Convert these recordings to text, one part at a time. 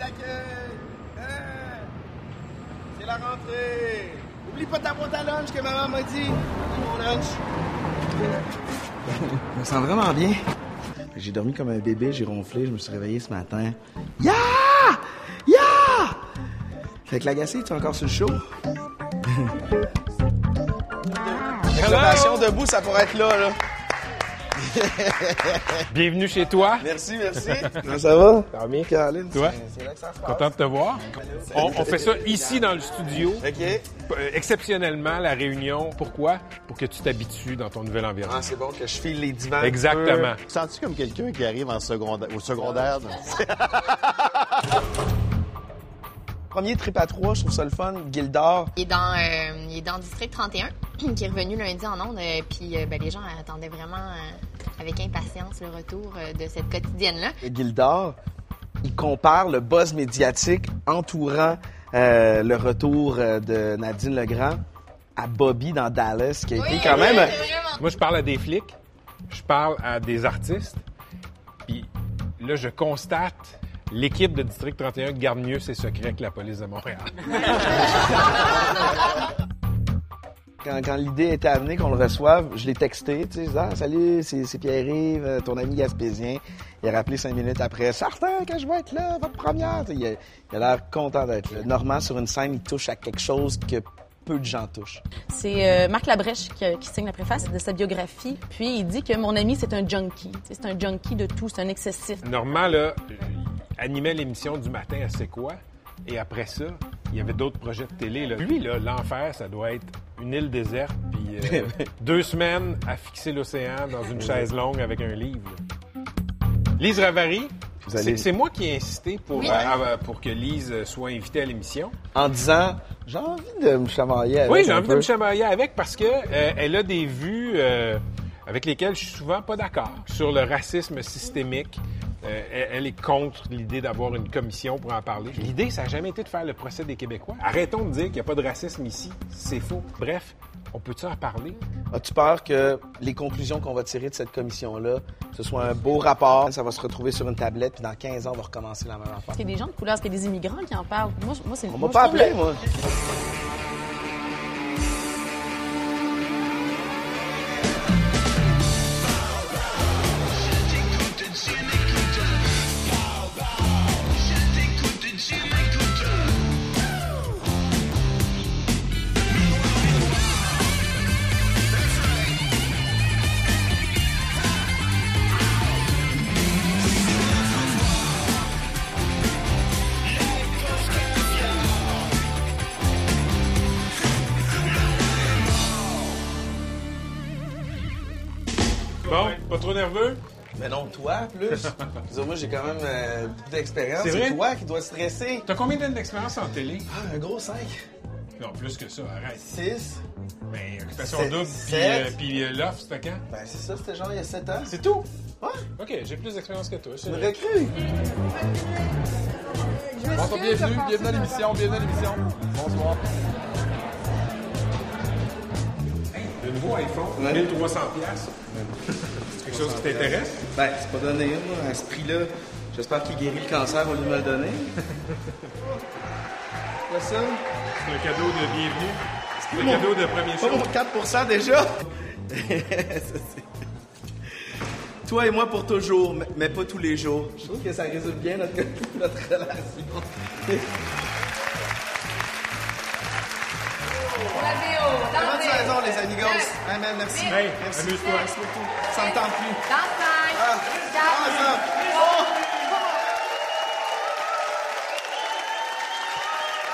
d'accueil. Hein? C'est la rentrée. Oublie pas ta boîte à lunch que maman m'a dit. Mon lunch. Je me sens vraiment bien. J'ai dormi comme un bébé, j'ai ronflé, je me suis réveillé ce matin. Ya! Ya! Fait que l'agacé, tu es encore sur le show? Réservation debout, ça pourrait être là, là. Bienvenue chez toi. Merci, merci. Comment ça va? Ça va bien? Caroline, Toi? c'est- c'est là que ça se passe. Content de te voir. On, on fait ça ici dans le studio. OK. Euh, exceptionnellement, la réunion. Pourquoi? Pour que tu t'habitues dans ton nouvel environnement. Ah, c'est bon que je file les divans. Exactement. Sens-tu comme quelqu'un qui arrive en secondaire, au secondaire? Premier trip à trois, je trouve ça le fun. Gildor. Il est dans, euh, il est dans District 31, qui est revenu lundi en ondes. euh, puis euh, ben, les gens attendaient vraiment euh, avec impatience le retour euh, de cette quotidienne-là. Gildor, il compare le buzz médiatique entourant euh, le retour euh, de Nadine Legrand à Bobby dans Dallas, qui a été quand même... Moi, je parle à des flics, je parle à des artistes, puis là, je constate l'équipe de District 31 garde mieux ses secrets que la police de Montréal. Quand, quand l'idée était amenée qu'on le reçoive, je l'ai texté, tu sais, je disais, ah, salut, c'est Pierre-Yves, euh, ton ami gaspésien. Il a rappelé cinq minutes après, certain que je vais être là, votre première. Tu sais, Il a il a l'air content d'être là. Normand, sur une scène, il touche à quelque chose que peu de gens touchent. C'est euh, Marc Labrèche qui, qui signe la préface de sa biographie. Puis il dit que mon ami, c'est un junkie. Tu sais, C'est un junkie de tout, c'est un excessif. Normand, là, il animait l'émission du matin à C'est quoi? Et après ça, il y avait d'autres projets de télé. Là. Lui, là, l'enfer, ça doit être une île déserte, puis euh, deux semaines à fixer l'océan dans une chaise longue avec un livre. Lise Ravary, Vous allez- c'est c'est moi qui ai insisté pour, Oui. euh, à- pour que Lise soit invitée à l'émission. En disant, j'ai envie de me chamailler avec Oui, j'ai envie de me chamailler avec parce que euh, elle a des vues euh, avec lesquelles je suis souvent pas d'accord sur le racisme systémique. Euh, elle, elle est contre l'idée d'avoir une commission pour en parler. L'idée, ça n'a jamais été de faire le procès des Québécois. Arrêtons de dire qu'il n'y a pas de racisme ici. C'est faux. Bref, on peut-tu en parler? As-tu peur que les conclusions qu'on va tirer de cette commission-là, ce soit un beau rapport, ça va se retrouver sur une tablette, puis dans 15 ans, on va recommencer la même affaire? Il y a des gens de couleur, parce qu'il y a des immigrants qui en parlent. Moi, moi c'est On m'a pas appelé, le- moi. Toi, plus. Moi, j'ai quand même euh, d'expérience. C'est vrai? Toi qui dois stresser. T'as combien d'années d'expérience en télé? Ah, un gros 5. Non, plus que ça, arrête. 6. Mais occupation Sept- double, puis, euh, puis euh, l'offre, c'était quand? Ben, c'est ça, c'était genre il y a 7 ans. C'est tout? Ouais, OK, j'ai plus d'expérience que toi. une recrue. Bonsoir, bienvenue, bienvenue à l'émission, bienvenue à l'émission. Bonsoir. Le nouveau iPhone, Ouais. 1300 piastres. C'est quelque chose qui t'intéresse? Ben, c'est pas donné, moi, à ce prix-là. J'espère qu'il guérit le cancer au lieu de me le donner. Quoi ça? C'est un cadeau de bienvenue. C'est un cadeau de premier show. Oh, 4% déjà? Toi et moi pour toujours, mais- pas tous les jours. Je trouve que ça résume bien notre, notre relation. Bonne saison, les amigos. Amen, merci. Hey, merci. amuse-toi. Merci beaucoup. Ça me tente plus. Ah, ah!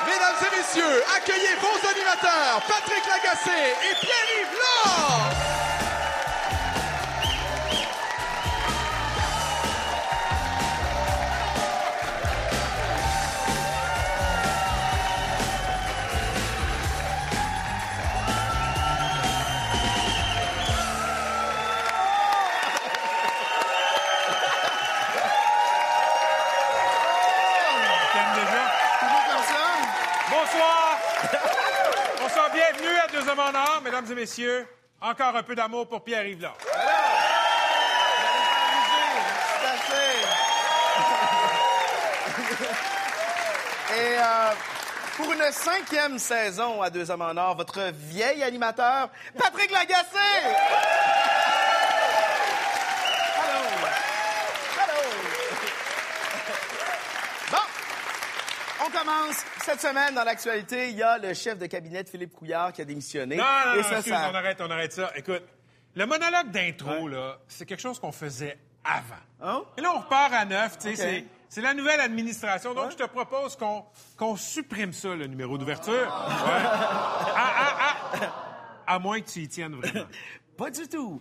Mesdames et messieurs, accueillez vos animateurs, Patrick Lagacé et Pierre-Yves Laure! Mesdames et messieurs. Encore un peu d'amour pour Pierre-Yves Lard. Et euh, pour une cinquième saison à Deux Hommes en Or, votre vieil animateur, Patrick Lagacé! Allô! Allô! Bon, on commence. Cette semaine, dans l'actualité, il y a le chef de cabinet de Philippe Couillard qui a démissionné. Non, non, Et non, ça, excuse, ça- on arrête, on arrête ça. Écoute, le monologue d'intro, là, c'est quelque chose qu'on faisait avant. Hein? Et là, on repart à neuf, tu sais, c'est... La nouvelle administration. Donc, je te propose qu'on qu'on supprime ça, le numéro d'ouverture. Ouais. À, à- à- à moins que tu y tiennes vraiment. Pas du tout.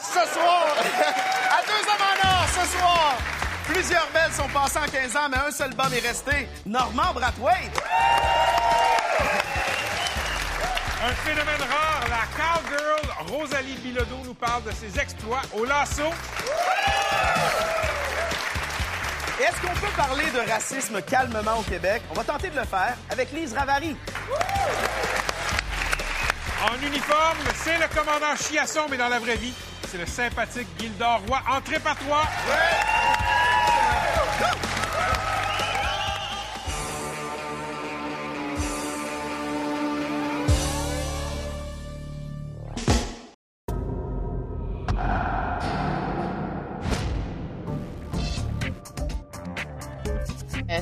Ce soir, à deux hommes en or, ce soir, plusieurs belles sont passées en 15 ans, mais un seul bum est resté. Normand Brathwaite. Un phénomène rare, la cowgirl Rosalie Bilodeau nous parle de ses exploits au lasso. Est-ce qu'on peut parler de racisme calmement au Québec? On va tenter de le faire avec Lise Ravary. En uniforme, c'est le commandant Chiasson, mais dans la vraie vie, c'est le sympathique Gildor Roy. Entrée par toi.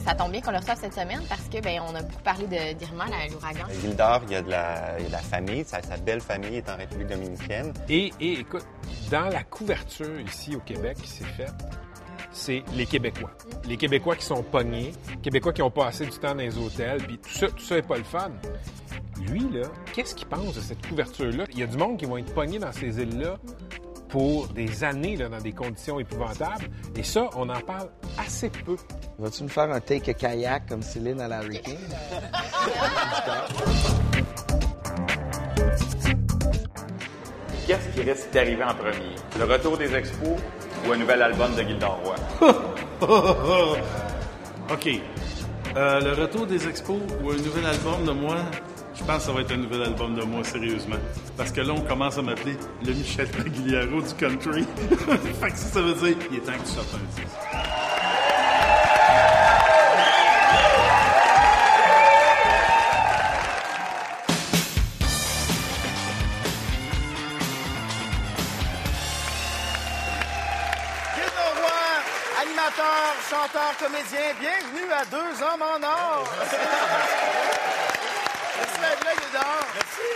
Ça tombe bien qu'on le reçoive cette semaine parce que ben on a beaucoup parlé de d'Irma, la- l'ouragan. À Gildor, il y a de la, il y a de la famille. Sa, sa belle famille est en République dominicaine. Et, et écoute, dans la couverture ici au Québec qui s'est faite, c'est les Québécois. Les Québécois qui sont pognés, Québécois qui ont passé du temps dans les hôtels, puis tout ça, tout ça est pas le fun. Lui, là, qu'est-ce qu'il pense de cette couverture-là? Il y a du monde qui vont être pognés dans ces îles-là pour des années, là, dans des conditions épouvantables. Et ça, on en parle assez peu. Vas-tu me faire un take a kayak comme Céline à la King? Qu'est-ce qui risque d'arriver en premier? Le retour des expos ou un nouvel album de Gildan Roy? OK. Euh, le retour des expos ou un nouvel album de moi, je pense que ça va être un nouvel album de moi, sérieusement. Parce que là, on commence à m'appeler le Michel Pagliaro du country. fait que ça, veut dire il est temps que tu sortes un. Chanteur, comédien, bienvenue à Deux Hommes en Or. Merci d'être là, Gildor. Merci,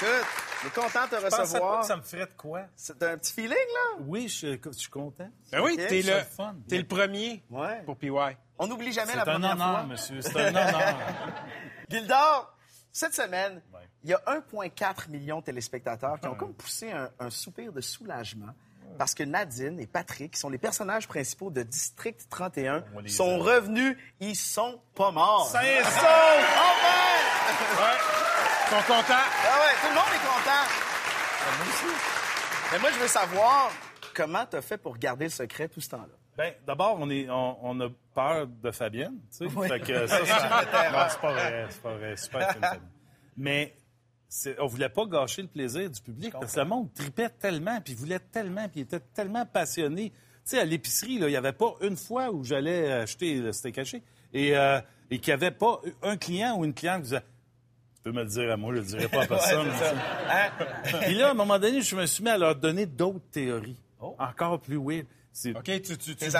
Écoute, je suis content de te recevoir. que ça me ferait de quoi? C'est un petit feeling, là? Oui, je, je suis content. Ben oui, t'es le, t'es le premier Ouais. pour PY. On n'oublie jamais C'est la un première honneur, fois. monsieur. C'est un honneur. Gildor, cette semaine, il y a 1,4 million de téléspectateurs qui ont comme poussé un, un soupir de soulagement parce que Nadine et Patrick, qui sont les personnages principaux de District 31, On les sont revenus. Ils sont pas morts. Ça y est, Ils ça! sont enfin! Ils sont contents. Ah ouais, tout le monde est content. moi aussi. Mais moi, je veux savoir comment t'as fait pour garder le secret tout ce temps-là? Ben, d'abord, on, est, on, on a peur de Fabienne. Tu sais. Oui. Fait que ça, ça... non, c'est pas vrai. C'est pas vrai. Super film, Fabienne. Mais on voulait pas gâcher le plaisir du public parce que le monde tripait tellement, puis voulait tellement, puis était tellement passionné. Tu sais, à l'épicerie, il n'y avait pas une fois où j'allais acheter le steak haché et, euh, et qu'il n'y avait pas un client ou une cliente qui disait Tu peux me le dire à moi, je ne le dirai pas à personne. Puis là, à un moment donné, je me suis mis à leur donner d'autres théories. Encore plus weird. C'est- OK, tu, tu, tu tu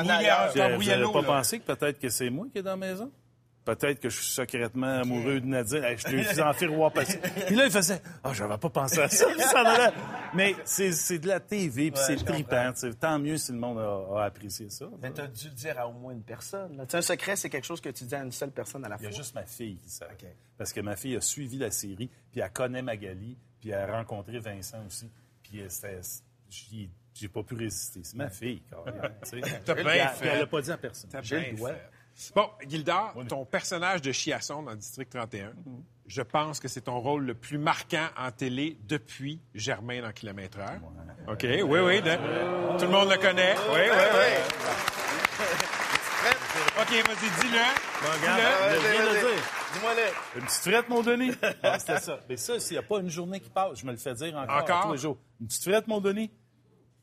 pas pensé que peut-être que c'est moi qui est dans la maison? Peut-être que je suis secrètement amoureux de Nadine. Hey, je te suis en roi passé. Puis là, il faisait Ah, j'avais pas pensé à ça. Mais c'est c'est de la TV, puis c'est trippant. tu. Tant mieux si le monde a, a apprécié ça. Mais t'as dû le dire à au moins une personne. Tu un secret, c'est quelque chose que tu dis à une seule personne à la Il fois. y a juste ma fille qui sait. Parce que ma fille a suivi la série, puis elle connaît Magali, puis elle a rencontré Vincent aussi. Puis euh, j'ai pas pu résister. C'est ma fille, tu sais. T'as bien fait. puis Elle l'a pas dit à personne. T'as J'ai bien le droit. fait. Bon, Gildard, ton personnage de Chiasson dans District 31, je pense que c'est ton rôle le plus marquant en télé depuis Germain dans Kilomètre Heure. OK, oui, oui. de- Tout le monde le connaît. Oui, oui, oui. OK, vas-y, dis-le. Dis-le. le dire. Dis-moi-le. Une petite frette, mon Denis? Ah, c'était ça. Mais ça, s'il n'y a pas une journée qui passe, je me le fais dire encore, Encore? tous les jours. Une petite frette, mon Denis?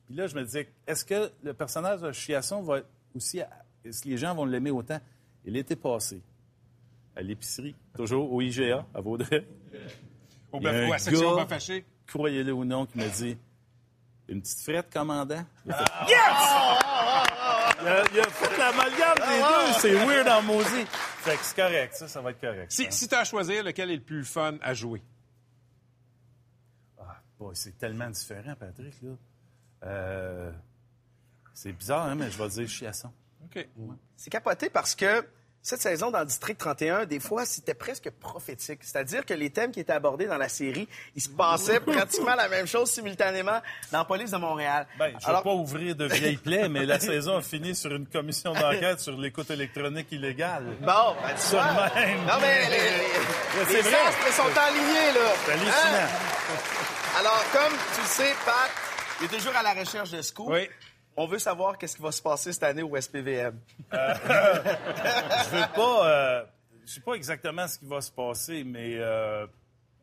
Puis là, je me disais, est-ce que le personnage de Chiasson va être aussi... Est-ce que les gens vont l'aimer autant? Et l'été passé, à l'épicerie, toujours au IGA, à Vaudreuil. Au Il bœuf- à section gars- haché. croyez-le ou non, qui m'a dit Une petite frette, commandant? Il Ah! Yes il, a, il a fait l'amalgame des deux. C'est weird en maudit. Fait que c'est correct, ça, ça va être correct. Si, si tu as à choisir, lequel est le plus fun à jouer? Ah, boy, c'est tellement différent, Patrick. Là. Euh, c'est bizarre, hein, mais je vais dire chiasson. OK. C'est capoté parce que cette saison dans le District 31, des fois, c'était presque prophétique. C'est-à-dire que les thèmes qui étaient abordés dans la série, ils se passaient pratiquement la même chose simultanément dans la police de Montréal. Ben, je ne veux pas ouvrir de vieilles plaies, mais la saison a fini sur une commission d'enquête sur l'écoute électronique illégale. Bon, ben, tu Ça vois. de même. Non, mais les, les, les c'est vrai. astres sont alignés, là. C'est hallucinant. Hein? Alors, comme tu le sais, Pat, il est toujours à la recherche de scoop. Oui. On veut savoir qu'est-ce qui va se passer cette année au SPVM. Je veux pas. euh, je sais pas exactement ce qui va se passer, mais euh,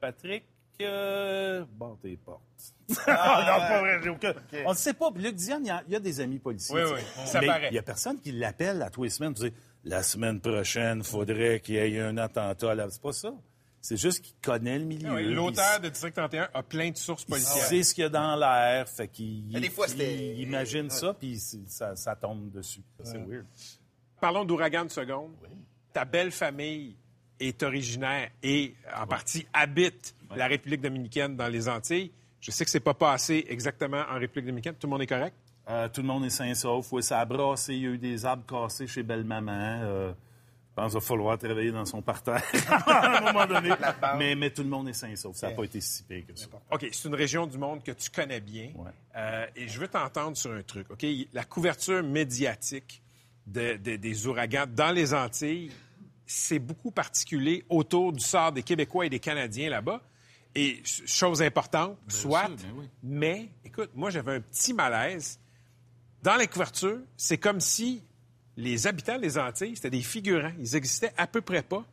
Patrick, euh, bon, tes portes. non, pas vrai, On ne sait pas. Luc Dion, il y, a, il y a des amis policiers. Oui, tu oui, ça mais paraît. Il y a personne qui l'appelle à tous les semaines pour dire la semaine prochaine, il faudrait qu'il y ait un attentat. à la- C'est pas ça. C'est juste qu'il connaît le milieu. Ah oui, Il L'auteur de District 31 a plein de sources il policières. sait ce qu'il y a dans l'air, fait qu'il il- il imagine ça, puis ça, ça tombe dessus. C'est weird. Parlons d'ouragan de seconde. Ta belle famille est originaire et en partie habite la République dominicaine dans les Antilles. Je sais que c'est pas passé exactement en République dominicaine. Tout le monde est correct? Euh, tout le monde est sain et sauf. Oui, ça a brassé. Il y a eu des arbres cassés chez Belle-Maman. Euh, pense qu'il va falloir travailler dans son parterre à un moment donné. Mais, mais tout le monde est sain sauf. Ça n'a pas été si pire que ça. OK, c'est une région du monde que tu connais bien. Ouais. Euh, et je veux t'entendre sur un truc. OK? La couverture médiatique de- de- des ouragans dans les Antilles, c'est beaucoup particulier autour du sort des Québécois et des Canadiens là-bas. Et ch- chose importante, soit, sûr, ben oui. mais écoute, moi j'avais un petit malaise. Dans les couvertures, c'est comme si les habitants des Antilles, c'était des figurants. Ils existaient à peu près pas.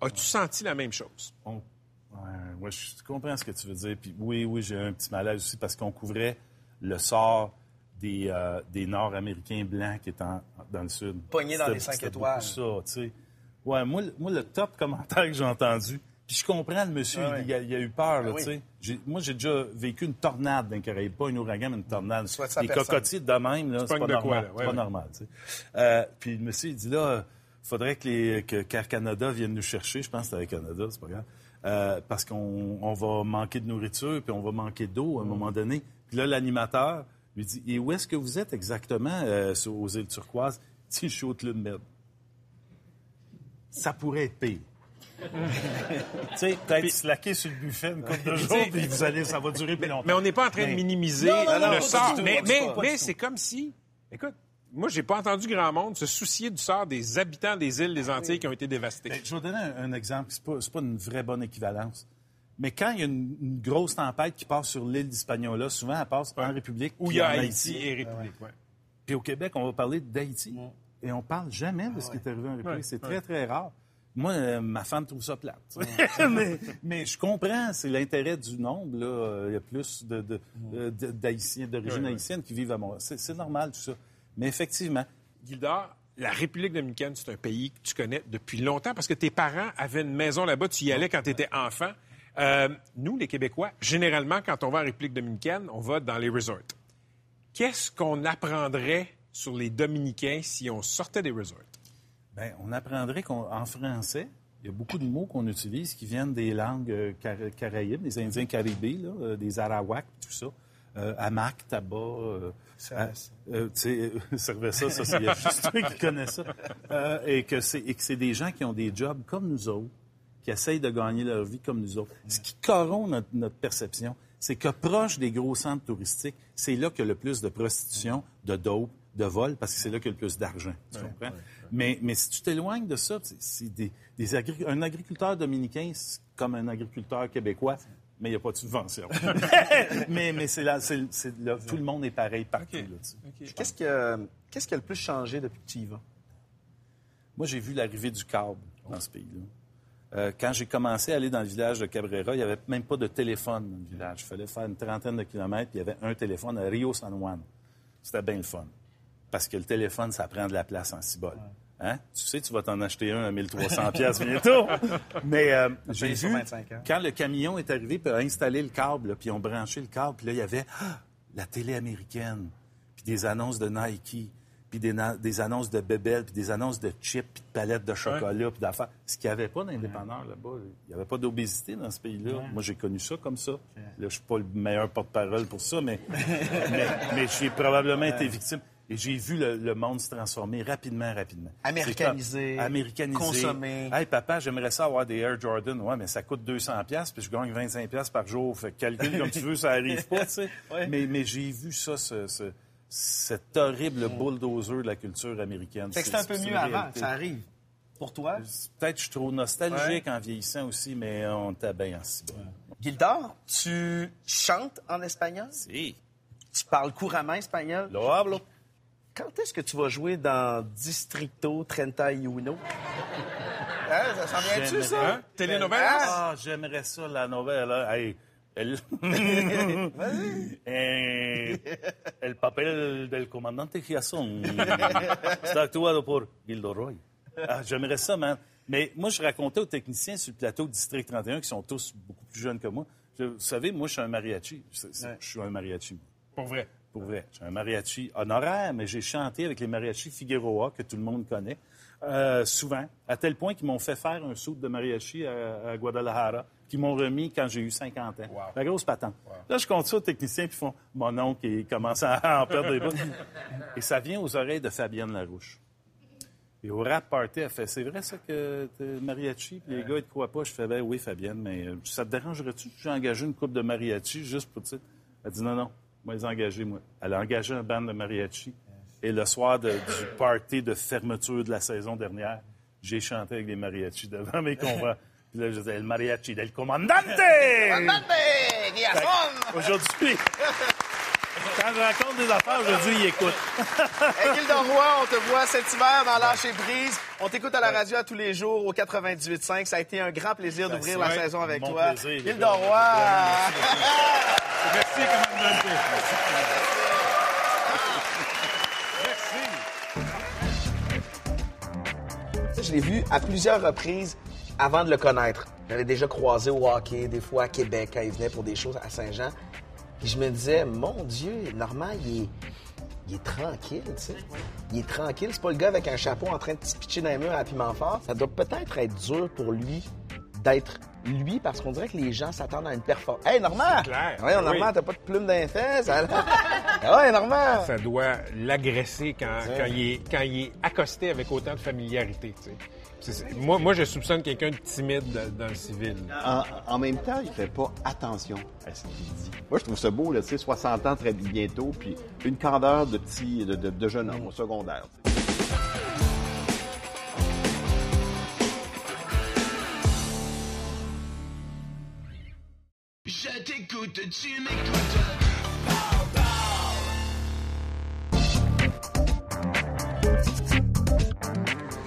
As-tu senti la même chose? On- ouais, ouais, je comprends ce que tu veux dire. Puis oui, oui, j'ai eu un petit malaise aussi parce qu'on couvrait le sort des, euh, des Nord-Américains blancs qui étaient en- dans le sud. Pognés dans les cinq c'était étoiles. beaucoup ça, tu sais. Ouais, moi, le top commentaire que j'ai entendu, puis je comprends le monsieur, Ah ouais. il, a, il a eu peur, là, Ah oui. tu sais. Moi, j'ai déjà vécu une tornade dans les Caraïbes, pas un ouragan, mais une tornade. Les cocotiers de même, là, c'est pas normal. Ouais, c'est pas ouais. normal, tu sais. Euh, puis le monsieur, il dit là, il faudrait que, les, que qu'Air Canada vienne nous chercher. Je pense que c'était Air Canada, c'est pas grave. Euh, parce qu'on on va manquer de nourriture, puis on va manquer d'eau à un moment donné. Puis là, l'animateur lui dit Et où est-ce que vous êtes exactement euh, sur- aux îles turquoises? Dit Je suis au Club Med. Ça pourrait être pire. tu sais, peut-être slacker sur le buffet une couple de jours, puis vous allez, ça va durer plus longtemps. Mais on n'est pas en train de minimiser Non, non, non, pas le sort. tout, mais mais, c'est comme si. Écoute, moi, j'ai pas entendu grand monde se soucier du sort des habitants des îles des Antilles qui ont été dévastées. Ben, je vais donner un, un exemple. C'est pas, pas une vraie bonne équivalence. Mais quand il y a une, une grosse tempête qui passe sur l'île d'Hispaniola, souvent elle passe en République. Où puis il y a Haïti et République. ouais. Puis au Québec, on va parler d'Haïti. Et on parle jamais de ce qui est arrivé en République. Ouais, c'est très, très rare. Moi, euh, ma femme trouve ça plate. mais, mais je comprends, c'est l'intérêt du nombre. Là. Il y a plus de- euh, de- d'Haïtiens, d'origine haïtienne qui vivent à Montréal. C'est, normal, tout ça. Mais effectivement, Gildor, la République dominicaine, c'est un pays que tu connais depuis longtemps parce que tes parents avaient une maison là-bas. Tu y allais quand tu étais enfant. Euh, nous, les Québécois, généralement, quand on va en République dominicaine, on va dans les resorts. Qu'est-ce qu'on apprendrait sur les Dominicains si on sortait des resorts? Ben, on apprendrait qu'en français, il y a beaucoup de mots qu'on utilise qui viennent des langues euh, cara- caraïbes, des Indiens caribés, là, euh, des Arawaks, tout ça. Euh, hamac, tabac, euh, ça, c'est il y a juste qui connais ça. Euh, et que c'est et que c'est des gens qui ont des jobs comme nous autres, qui essayent de gagner leur vie comme nous autres. Ce qui corrompt notre, notre perception, c'est que proche des gros centres touristiques, c'est là qu'il y a le plus de prostitution, de dope, de vol, parce que c'est là qu'il y a le plus d'argent. Tu comprends? Mais, mais si tu t'éloignes de ça, c'est- des, des agri- un agriculteur dominicain, c'est comme un agriculteur québécois, mais il n'y a pas de subvention. mais mais c'est là, là, tout le monde est pareil partout. Qu'est-ce que- qu'est-ce qui a le plus changé depuis que tu y vas? Moi, j'ai vu l'arrivée du câble dans ce pays-là. Euh, quand j'ai commencé à aller dans le village de Cabrera, il n'y avait même pas de téléphone dans le village. Il fallait faire une trentaine de kilomètres, puis il y avait un téléphone à Rio San Juan. C'était bien le fun. Parce que le téléphone, ça prend de la place en cibole. Hein? Tu sais, tu vas t'en acheter un à 1300 pièces bientôt. Mais euh, j'ai vu, 25 ans. quand le camion est arrivé, puis a installé le câble, là, puis ils ont branché le câble, puis là, il y avait ah, la télé américaine, puis des annonces de Nike, puis des, annonces de Bebel, puis des annonces de chips, puis de palettes de chocolat, puis d'affaires. Ce qu'il n'y avait pas d'indépendants là-bas. Il n'y avait pas d'obésité dans ce pays-là. Moi, j'ai connu ça comme ça. Là, je suis pas le meilleur porte-parole pour ça, mais, mais, mais j'ai probablement été victime. Et j'ai vu le, le monde se transformer rapidement, rapidement. Américanisé, comme- Américanisé. consommé. Hey, papa, j'aimerais ça avoir des Air Jordan. Ouais, mais ça coûte 200 pièces puis je gagne 25 pièces par jour. Fait que calcule comme tu veux, ça arrive pas, tu sais. Mais, mais j'ai vu ça, ce, ce- cet horrible bulldozer de la culture américaine. Fait que c'est un peu mieux avant, ça arrive. Pour toi? Peut-être que je suis trop nostalgique en vieillissant aussi, mais on était bien en si bas. Gildor, tu chantes en espagnol? Si. Tu parles couramment espagnol? Lo hablo. Quand est-ce que tu vas jouer dans Distrito 31? Hein, ça s'en vient-tu, ça? Hein? Telenovelas? Ah, j'aimerais ça, la nouvelle. hein. Hey, el... Eh, el papel del comandante Giasson. C'est actuado por Gildo Roy. Ah, j'aimerais ça, man. Mais moi, je racontais aux techniciens sur le plateau de District 31, qui sont tous beaucoup plus jeunes que moi. Je- vous savez, moi, je suis un mariachi. C'est- Je suis un mariachi. Pour vrai. Pour vrai. J'ai un mariachi honoraire, mais j'ai chanté avec les mariachis Figueroa, que tout le monde connaît, euh, souvent, à tel point qu'ils m'ont fait faire un saut de mariachi à, à Guadalajara, qu'ils m'ont remis quand j'ai eu 50 ans. La grosse patente. Là, je compte ça aux techniciens, puis font mon oncle qui commence à en perdre des bouts. Et ça vient aux oreilles de Fabienne Larouche. Et au rap party, elle fait C'est vrai ça que t'es mariachi? Puis les gars, ils te croient pas. Je fais Ben oui, Fabienne, mais euh, ça te dérangerait-tu que j'ai engagé une coupe de mariachi juste pour, tu sais? Elle dit Non, non, moi, les engager, moi. Elle a engagé un band de mariachi. Et le soir de- du party de fermeture de la saison dernière, j'ai chanté avec les mariachis devant mes convents. Puis là, je disais El mariachi del comandante! Aujourd'hui, quand je raconte des affaires, aujourd'hui, il écoute. Hey, Gildor Roy, on te voit cet hiver dans Lâcher Prise. On t'écoute à la radio à tous les jours au 98.5. Ça a été un grand plaisir d'ouvrir la saison avec mon toi. plaisir, Merci, commandante. Je l'ai vu à plusieurs reprises avant de le connaître. J'avais déjà croisé au hockey, des fois à Québec, quand il venait pour des choses à Saint-Jean. Je me disais, mon Dieu, Normand, il est, il est tranquille, tu sais. Il est tranquille. C'est pas le gars avec un chapeau en train de se pitcher dans les murs à piment fort. Ça doit peut-être être dur pour lui d'être lui parce qu'on dirait que les gens s'attendent à une performance. Hey, Normand! clair. Ouais, Oui. Normand, t'as pas de plume les fesses? alors? Ah ouais, Normand! Ça doit l'agresser quand, quand, il est, quand il est accosté avec autant de familiarité. tu sais. Moi, moi, je soupçonne quelqu'un de timide dans, dans le civil. En, en même temps, il fait pas attention à ce qu'il dit. Moi, je trouve ça beau, là, tu sais, 60 ans très bientôt, puis une candeur de petit, de, de- de jeune homme au secondaire. tu Je t'écoute, tu m'écoutes.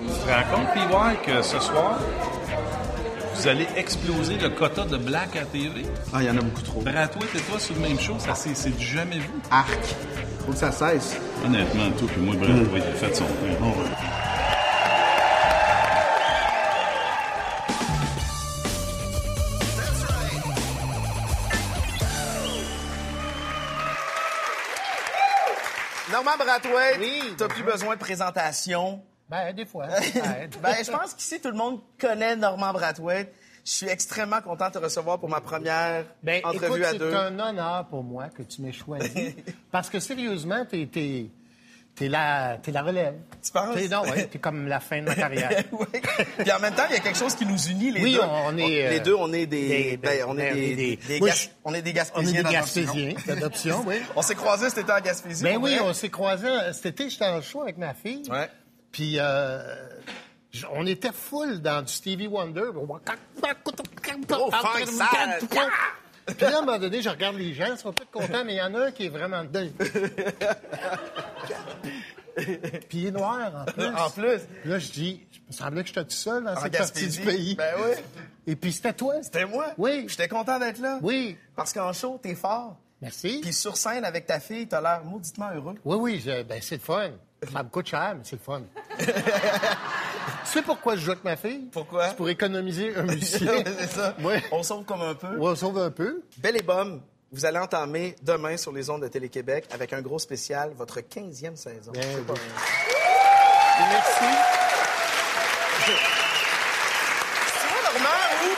Tu te rends compte, que ce soir, vous allez exploser le quota de black à TV? Ah, il y en a beaucoup trop. Bratouille et toi sur le même show, ça c'est c'est du jamais vu. Arc. Faut que ça cesse. Honnêtement, toi puis moi, Bratouille, il a fait son temps. Normand Brathwaite, t'as plus besoin de présentation. Ben, des fois. Ben, je pense qu'ici, tout le monde connaît Normand Brathwaite. Je suis extrêmement content de te recevoir pour ma première Ben, entrevue écoute, à deux. c'est un honneur pour moi que tu m'aies choisi. parce que sérieusement, t'es, t'es, t'es la, t'es la relève. Tu penses? T'es, non, ouais, t'es comme la fin de ma carrière. Oui. Puis en même temps, il y a quelque chose qui nous unit les Oui, deux. on est, les euh, deux, on est des, des- ben, on est ben, des, des- des Moi, Gas- je- on est des On est Gaspésiens. des d'adoption. Gaspésiens d'adoption, oui. On s'est croisés cet été en Gaspésie. Ben oui, vrai. on s'est croisés. euh, Cet été, j'étais en show avec ma fille. Ouais. Puis, euh, on était full dans du Stevie Wonder. Oh, funk sad. Puis là, à un moment donné, je regarde les gens, ils sont tous contents, mais il y en a un qui est vraiment dedans. Puis il est noir, en plus. En plus. Là, je dis, je me semblait que j'étais tout seul dans En cette partie du pays. Ben oui. Et puis c'était toi. C'était moi? Oui. J'étais content d'être là? Oui. Parce qu'en show, t'es fort. Merci. Puis sur scène avec ta fille, t'as l'air mauditement heureux. Oui, oui, je- ben, c'est le fun. Ça me coûte cher, mais c'est le fun. tu sais pourquoi je joue avec ma fille? Pourquoi? C'est pour économiser un musicien. c'est ça. Ouais. On sauve comme un peu. Ouais, on sauve un peu. Belle et Bomme, vous allez entamer demain sur les ondes de Télé-Québec avec un gros spécial, votre 15e saison. C'est pas oui. rien. Et merci. C'est moi, Normand, ou...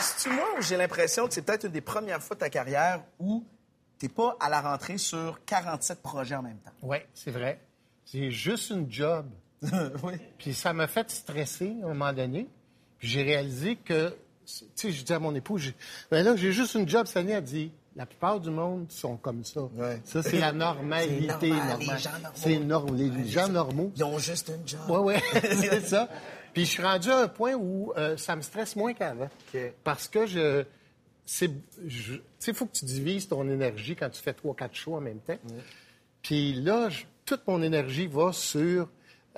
C'est-tu moi où j'ai l'impression que c'est peut-être une des premières fois de ta carrière où t'es pas à la rentrée sur 47 projets en même temps? Oui, c'est vrai. C'est juste une job. oui. Puis ça m'a fait stresser à un moment donné. Puis j'ai réalisé que, tu sais, je dis à mon époux, ben là, j'ai juste une job cette année. Elle dit, la plupart du monde sont comme ça. Ça, c'est la normalité. C'est normal, les gens normaux. Les gens normaux. Ils ont juste une job. Oui, oui, c'est ça. Puis je suis rendu à un point où euh, ça me stresse moins qu'avant. Parce que je. Tu sais, il faut que tu divises ton énergie quand tu fais trois, quatre shows en même temps. Puis là, je- toute mon énergie va sur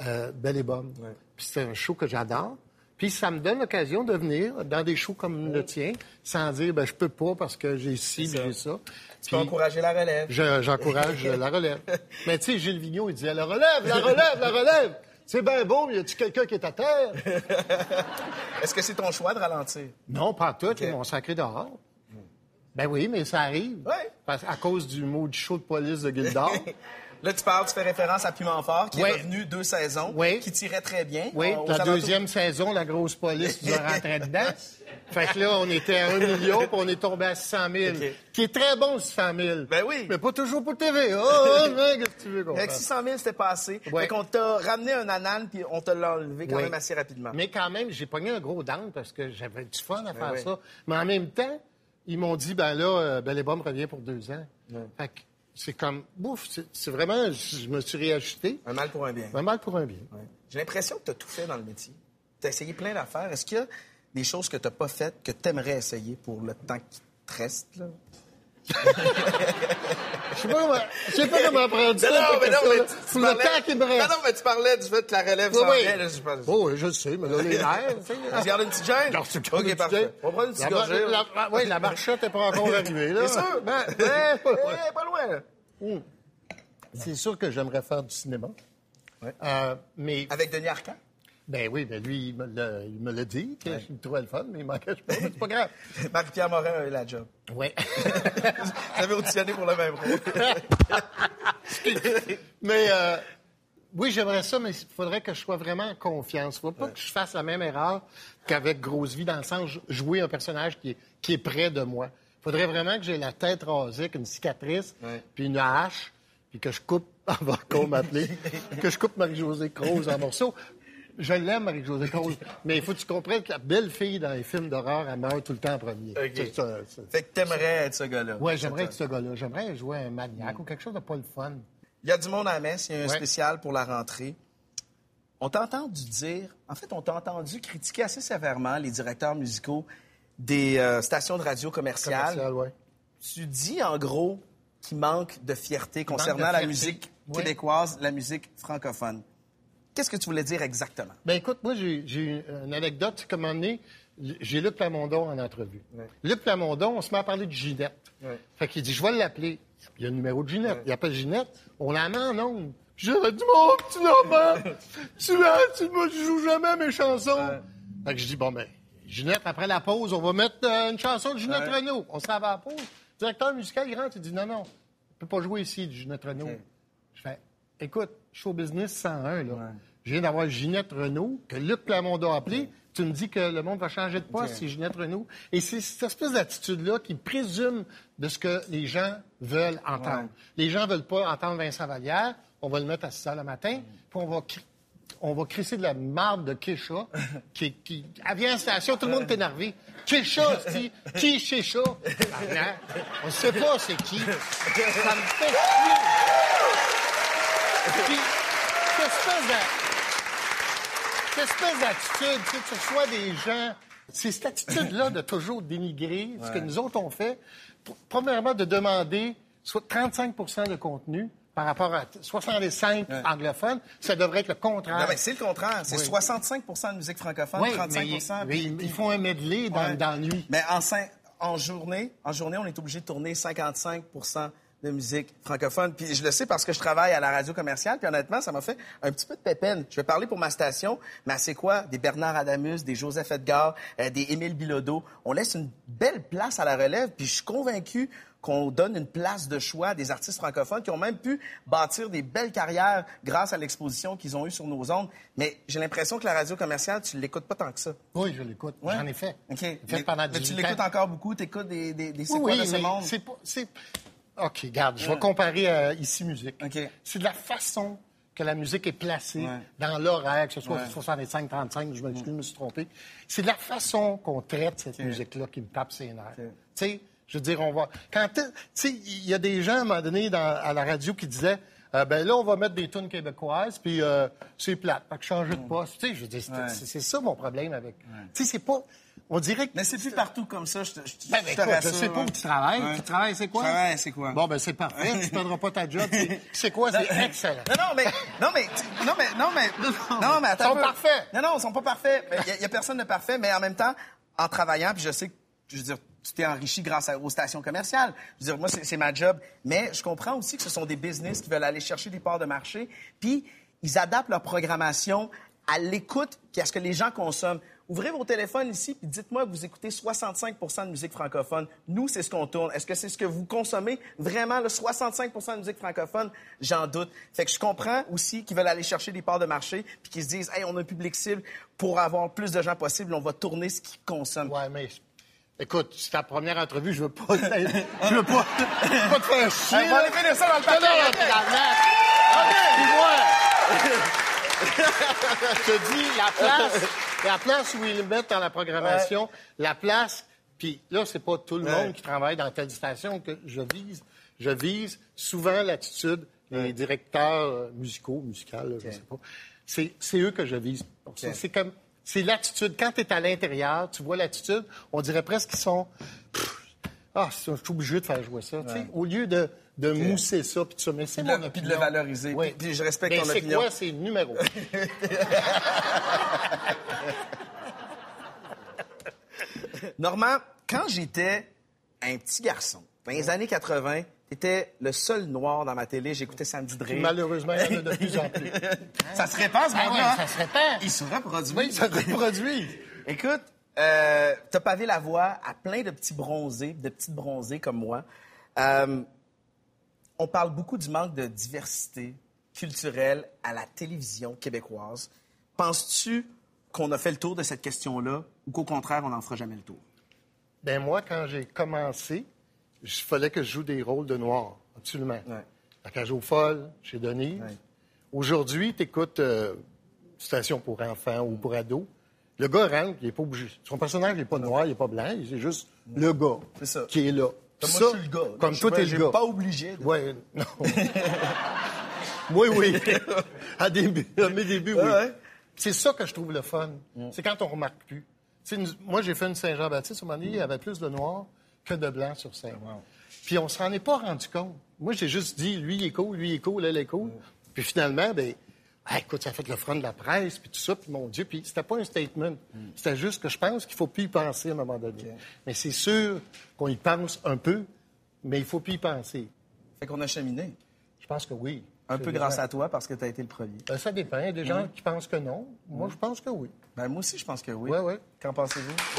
euh, Belle et. Puis c'est un show que j'adore. Puis ça me donne l'occasion de venir dans des shows comme le tien, sans dire, ben je peux pas parce que j'ai ci, j'ai ça. Tu peux encourager la relève. Je- J'encourage la relève. Mais tu sais, Gilles Vigneault, il disait la relève, la relève, la relève. C'est bien beau, mais y a-tu quelqu'un qui est à terre? Est-ce que c'est ton choix de ralentir? Non, pas tout, ils m'ont sacré dehors. Ben oui, mais ça arrive. Ouais. Parce- à cause du mot du show de police de Gildor. Là, tu parles, tu fais référence à Piment Fort, qui est revenu deux saisons, Oui. qui tirait très bien. oui, Euh, la deuxième saison, la grosse police nous a rentré dedans. Fait que là, on était à 1 million, puis on est tombé à 600 000. OK. Qui est très bon, 600 000. Ben oui. Mais pas toujours pour TV. Oh, oh, qu'est-ce que tu veux qu'on Avec fasse? 600 000, c'était passé. Ouais. Fait qu'on t'a ramené un anane, puis on te l'a enlevé quand même assez rapidement. Mais quand même, j'ai pogné un gros down parce que j'avais du fun à faire oui. ça. Mais en même temps, ils m'ont dit, ben là, Belle et Bomme revient pour deux ans. Fait que c'est comme, bouf, c'est- vraiment, je je me suis réajusté. Un mal pour un bien. Un mal pour un bien. Ouais. J'ai l'impression que tu as tout fait dans le métier. Tu as essayé plein d'affaires. Est-ce qu'il y a des choses que tu n'as pas faites que tu aimerais essayer pour le temps qui te reste? Là? Je sais pas comment, je sais pas comment prendre ça. non, cette mais non, mais tu, tu le temps qui me reste. Non, non, mais tu parlais du fait que la relève s'en oui. vient. Là, je pense... Oh, oui, je le sais, mais là, les nerfs, tu sais. Une petite gêne? Alors, OK, une parfait. On va prendre une petite gorgée. oui, la marchette n'est pas encore arrivée, là. T'es sûr? Ben, ben, ouais. Eh, pas loin. C'est sûr que j'aimerais faire du cinéma. Euh, mais, Avec Denis Arcand? Ben oui, ben lui, il me l'a, il me l'a dit, que je trouvais le fun, mais il cache pas, c'est pas grave. Marie-Pierre Morin a eu la job. Oui. J'avais auditionné pour le même rôle. mais, euh, oui, j'aimerais ça, mais il faudrait que je sois vraiment en confiance. Il ne faut pas que je fasse la même erreur qu'avec Grosse Vie, dans le sens jouer un personnage qui est, qui est près de moi. Il faudrait vraiment que j'ai la tête rasée avec une cicatrice, Ouais. puis une hache, puis que je coupe, avant qu'on m'appelle, que je coupe Marie-Josée Croze en morceaux. Je l'aime, Marie-Josée Croze, mais il faut que tu comprennes que la belle fille dans les films d'horreur, elle meurt tout le temps en premier. C'est ça. Fait que t'aimerais être ce gars-là. Ouais, j'aimerais être ce gars-là. J'aimerais jouer un maniaque ou quelque chose de pas le fun. Il y a du monde à la messe, il y a un Ouais. spécial pour la rentrée. On t'a entendu dire, en fait, on t'a entendu critiquer assez sévèrement les directeurs musicaux des euh, stations de radio commerciales. Commercial, ouais. Tu dis, en gros, qu'il manque de fierté concernant de la musique Oui. québécoise, la musique francophone. Qu'est-ce que tu voulais dire exactement? Ben écoute, moi, j'ai une anecdote. Comme donné, j'ai Luc Plamondon en entrevue. Luc Plamondon, on se met à parler de Ginette. Fait qu'il dit, je vais l'appeler. Il y a le numéro de Ginette. Il appelle Ginette. On la met en ondes. J'aurais dit, mon petit Normand, tu, là, tu, moi, je joue jamais mes chansons. Fait que je dis, bon, ben, Ginette, après la pause, on va mettre euh, une chanson de Ginette. Renault. On s'en va à la pause. Le directeur musical, il rentre, il dit, non, non, on peut pas jouer ici, du Ginette Renault. Je fais, écoute, show business 101, là. Je viens d'avoir Ginette Renault, que Luc Plamondon a appelé. Tu me dis que le monde va changer de poste, c'est Ginette Renault. Et c'est cette espèce d'attitude-là qui présume de ce que les gens veulent entendre. Les gens veulent pas entendre Vincent Vallière. On va le mettre à 6 heures le matin, puis on va on va crisser de la marde de Kesha, qui, qui vient à la station, tout le monde est énervé. Kesha, qui est Kesha? Tabarnak. On ne sait pas c'est qui. Ça me fait. Puis, cette espèce de- cette espèce d'attitude, tu sais, que ce soit des gens... C'est cette attitude-là de toujours dénigrer ce que nous autres on fait. Premièrement, de demander soit 35% de contenu par rapport à 65 anglophones, ça devrait être le contraire. Non, mais c'est le contraire. C'est Oui. 65 de musique francophone, Oui, 35 mais, il- puis- mais ils font un medley dans, Ouais. dans la nuit. Mais en journée, en journée, on est obligé de tourner 55 de musique francophone. Puis je le sais parce que je travaille à la radio commerciale. Puis honnêtement, ça m'a fait un petit peu de pépène. Je vais parler pour ma station, mais c'est quoi? Des Bernard Adamus, des Joseph Edgar, euh, des Émile Bilodeau. On laisse une belle place à la relève. Puis je suis convaincu qu'on donne une place de choix à des artistes francophones qui ont même pu bâtir des belles carrières grâce à l'exposition qu'ils ont eue sur nos ondes. Mais j'ai l'impression que la radio commerciale, tu l'écoutes pas tant que ça. Oui, je l'écoute. Ouais. J'en ai fait. OK. Mais, fait pendant mais tu 18 l'écoutes encore beaucoup? Tu écoutes des, des, des c'est Oui, quoi oui, de ce monde? c'est pas... c'est- OK, regarde, je vais comparer à Ici Musique. C'est de la façon que la musique est placée Ouais. dans l'horaire, que ce soit Ouais. 65-35, je m'excuse, je me suis trompé. C'est de la façon qu'on traite cette musique-là qui me tape ses nerfs. Tu sais, je veux dire, on va... Quand tu sais, il y a des gens, à un moment donné, dans- à la radio qui disaient... euh, ben là, on va mettre des tunes québécoises, puis euh, c'est plate. Fait que changer de poste. Tu sais, je veux dire, c'est Ouais. c'est- c'est ça mon problème avec... Tu sais, c'est pas... On dirait que... Mais c'est plus partout comme ça, je te, je, Ben, ben, te je sais pas où tu travailles. Ouais. Tu travailles, c'est quoi? C'est quoi? Bon, ben c'est parfait. tu perdras pas ta job. C'est- quoi? C'est excellent. Non, non, mais, non, mais, non, mais, non, mais, non, mais attends. Ils sont peu. parfaits. Non, non, ils sont pas parfaits. Il y, a personne de parfait, mais en même temps, en travaillant, puis je sais que, je veux dire, tu t'es enrichi grâce aux stations commerciales. Je veux dire, moi, c'est c'est ma job. Mais je comprends aussi que ce sont des business qui veulent aller chercher des parts de marché, puis ils adaptent leur programmation à l'écoute puis à ce que les gens consomment. Ouvrez vos téléphones ici puis dites-moi que vous écoutez 65% de musique francophone. Nous, c'est ce qu'on tourne. Est-ce que c'est ce que vous consommez? Vraiment, le 65% de musique francophone? J'en doute. Fait que je comprends aussi qu'ils veulent aller chercher des parts de marché puis qu'ils se disent, hey, on a un public cible pour avoir plus de gens possible, on va tourner ce qu'ils consomment. Ouais, mais écoute, c'est ta première entrevue, je veux pas, je veux pas, pas te faire chier. On va aller finir ça dans le Non, papier. non, tabarnak. Puis moi, je te dis, la place, la place où ils le mettent dans la programmation, la place, puis là, c'est pas tout le Ouais. monde qui travaille dans telle station que je vise. Je vise souvent l'attitude des directeurs euh, musicaux, musicales, là, je sais pas. C'est, eux que je vise. C'est, c'est comme, c'est l'attitude. Quand tu es à l'intérieur, tu vois l'attitude, on dirait presque qu'ils sont, ah, je suis obligé de faire jouer ça. Au lieu de, de mousser ça, puis c'est de mon le- puis de le valoriser. Oui. Puis- puis je respecte Mais ton c'est opinion. quoi? C'est numéro. Normand, quand j'étais un petit garçon, dans les années 80, t'étais le seul noir dans ma télé. J'écoutais Samedi Dré. Malheureusement, il y en a de plus en plus. Ça se répand, ce Ah ouais, ça se répand. Il se reproduit. Oui, ça se reproduit. Écoute, euh, t'as pavé la voie à plein de petits bronzés, de petites bronzées comme moi. Euh, on parle beaucoup du manque de diversité culturelle à la télévision québécoise. Penses-tu qu'on a fait le tour de cette question-là ou qu'au contraire, on n'en fera jamais le tour? Ben moi, quand j'ai commencé, il fallait que je joue des rôles de noir, absolument. À Cage aux Folles, chez Denise. Aujourd'hui, tu écoutes Station pour enfants ou pour ados. Le gars rentre, il n'est pas obligé. Son personnage n'est pas noir, il n'est pas blanc, c'est juste le gars qui est là. Comme Ça, moi, je suis le gars. Comme Je toi, t'es le gars. pas obligé de- Ouais, non. oui, oui. à, début- à mes débuts, oui. Ouais. C'est ça que je trouve le fun. C'est quand on remarque plus. Nous- moi, j'ai fait une Saint-Jean-Baptiste, au moment donné, il y avait plus de noirs que de blancs sur scène. Puis on s'en est pas rendu compte. Moi, j'ai juste dit, lui, il est cool, lui, il est cool, elle est cool. Puis finalement, ben, ah, écoute, ça a fait le front de la presse, puis tout ça, puis mon Dieu, puis c'était pas un statement. C'était juste que je pense qu'il faut plus y penser à un moment donné. Mais c'est sûr qu'on y pense un peu, mais il faut plus y penser. Fait qu'on a cheminé. Je pense que oui. Un peu grâce à toi parce que tu as été le premier. Ben, ça dépend. Il y a des gens qui pensent que non. Moi, je pense que oui. Ben, moi aussi, je pense que oui. Oui, oui. Qu'en pensez-vous?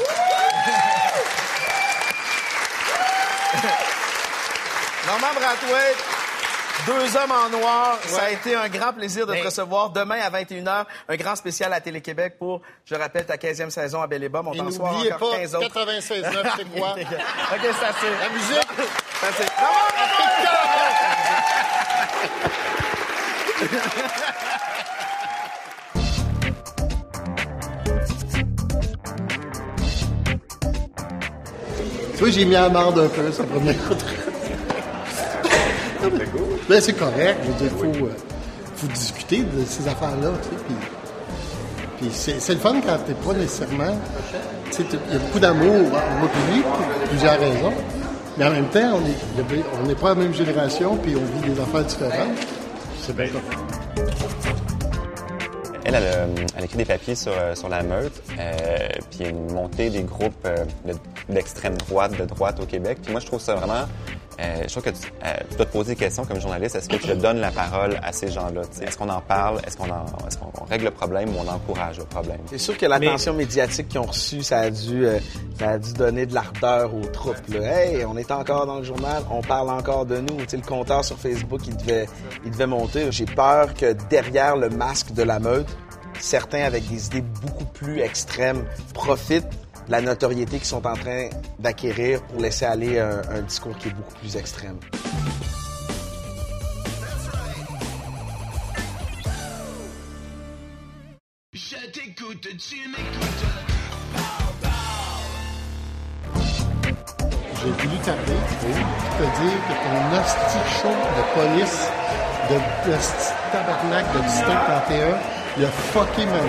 Normand Brathwaite, deux hommes en noir. Ça a été un grand plaisir de te recevoir. Demain à 21h, un grand spécial à Télé-Québec pour, je rappelle, ta 15e saison à Belle et Bob. On t'en soir encore pas, 15 autres. 96.9, c'est quoi? OK, c'est assez. La musique! C'est Tu vois, j'ai mis à merde un peu, sa première C'est correct. Il faut, euh, faut discuter de ces affaires-là. Puis, puis c'est, le fun quand t'es pas nécessairement... Il y a beaucoup d'amour en moi public, pour plusieurs raisons. Mais en même temps, on n'est pas la même génération, puis on vit des affaires différentes. C'est bien. Elle, elle, a écrit des papiers sur, euh, sur la meute, euh, puis il a une montée des groupes euh, de- d'extrême droite, de droite au Québec. Moi, je trouve ça vraiment Euh, je trouve que tu, euh, tu dois te poser des questions comme journaliste. Est-ce que tu donnes la parole à ces gens-là? Est-ce qu'on en parle? Est-ce qu'on en- est-ce qu'on règle le problème ou on encourage le problème? C'est sûr que l'attention médiatique qu'ils ont reçue, ça a dû, euh, ça a dû donner de l'ardeur aux troupes. Là. Hey, on est encore dans le journal, on parle encore de nous. Tu sais, le compteur sur Facebook, il devait, il devait monter. J'ai peur que derrière le masque de la meute, certains avec des idées beaucoup plus extrêmes profitent la notoriété qu'ils sont en train d'acquérir pour laisser aller un, un discours qui est beaucoup plus extrême. Je t'écoute, tu m'écoutes. J'ai voulu t'appeler pour te dire que ton hostie chaud de police, de hostie tabarnak de district 31, il a fucké ma vie.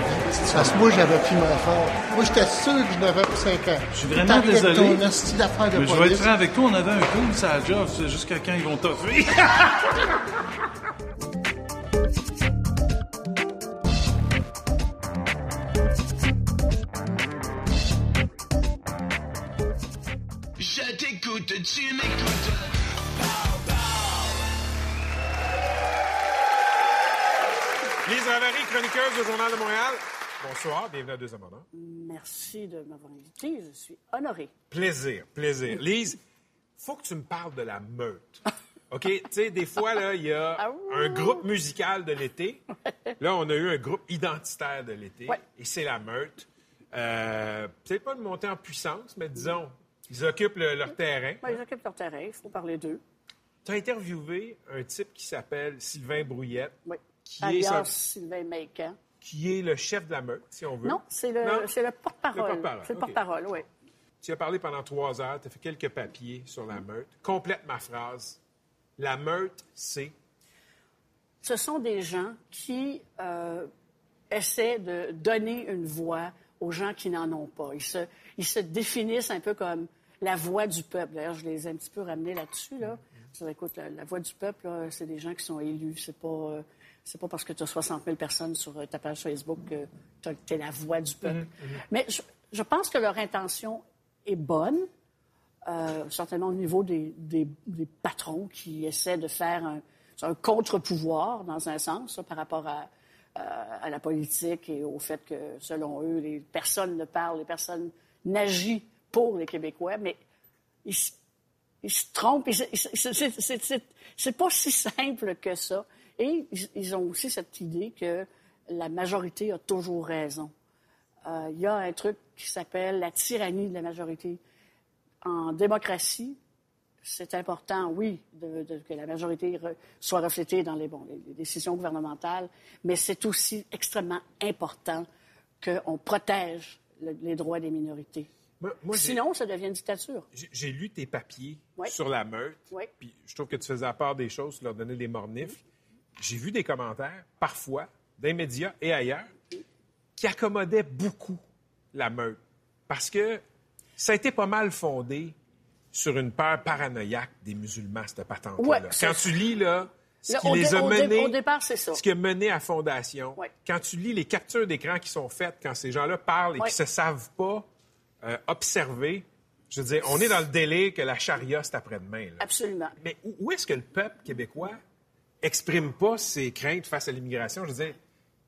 Parce que moi, j'avais pris ma fort. Moi, j'étais sûr que je n'avais pas 5 ans. Je suis vraiment désolé. ton de Mais je vais être franc avec toi, on avait un coup, ça a job, c'est jusqu'à quand ils vont t'offrir. Je t'écoute, tu m'écoutes. Lise Ravary, chroniqueuse au Journal de Montréal. Bonsoir, bienvenue à Deux Amendements. Merci de m'avoir invité. Je suis honorée. Plaisir, plaisir. Lise, faut que tu me parles de la meute. OK? Tu sais, des fois, là, il y a Ah un groupe musical de l'été. Là, on a eu un groupe identitaire de l'été. Ouais. Et c'est la meute. Euh, Peut-être pas de monter en puissance, mais disons, ils occupent le- leur terrain. Ils occupent leur terrain. Il faut parler d'eux. Tu as interviewé un type qui s'appelle Sylvain Brouillette, Oui. Qui, est, Alias Sylvain qui est le chef de la meute, si on veut. Non, c'est le, le porte-parole. Le porte-parole, C'est le porte-parole, oui. Tu as parlé pendant trois heures, tu as fait quelques papiers sur la meute. Complète ma phrase. La meute, c'est? Ce sont des gens qui euh, essaient de donner une voix aux gens qui n'en ont pas. Ils se, ils se définissent un peu comme la voix du peuple. D'ailleurs, je les ai un petit peu ramenés là-dessus. Là. Dis, écoute, la, la voix du peuple, c'est des gens qui sont élus. C'est pas, euh, c'est pas parce que tu as 60 000 personnes sur euh, ta page Facebook que tu es la voix du peuple. Mais je, je pense que leur intention est bonne. Euh, certainement au niveau des, des- des patrons qui essaient de faire un, contre-pouvoir, dans un sens, par rapport à, euh, à la politique et au fait que, selon eux, les personnes ne parlent, les personnes n'agissent pour les Québécois, mais ils, se- ils se trompent. C'est pas si simple que ça. Et ils, ont aussi cette idée que la majorité a toujours raison. Euh, Il y a un truc qui s'appelle la tyrannie de la majorité en démocratie, c'est important, oui, de- de- que la majorité re- soit reflétée dans les, bon, les- les décisions gouvernementales, mais c'est aussi extrêmement important qu'on protège le- les droits des minorités. Moi, moi, j'ai- Sinon, ça devient une dictature. j'ai- lu tes papiers Oui. sur la meute. Oui. Puis je trouve que tu faisais à part des choses, tu leur donnais des mornifs. J'ai vu des commentaires, parfois, des médias et ailleurs, qui accommodaient beaucoup la meute. Parce que ça a été pas mal fondé sur une peur paranoïaque des musulmans, cette patente-là. Ouais, Quand tu lis, là, ce qui les a menés... départ, ça. Ce qui a mené à Fondation. Ouais. Quand tu lis les captures d'écran qui sont faites quand ces gens-là parlent et Ouais. qui se savent pas euh, observer, je veux dire, on est dans le délai que la charia, c'est après-demain. Absolument. Mais où, où est-ce que le peuple québécois exprime pas ses craintes face à l'immigration? Je veux dire,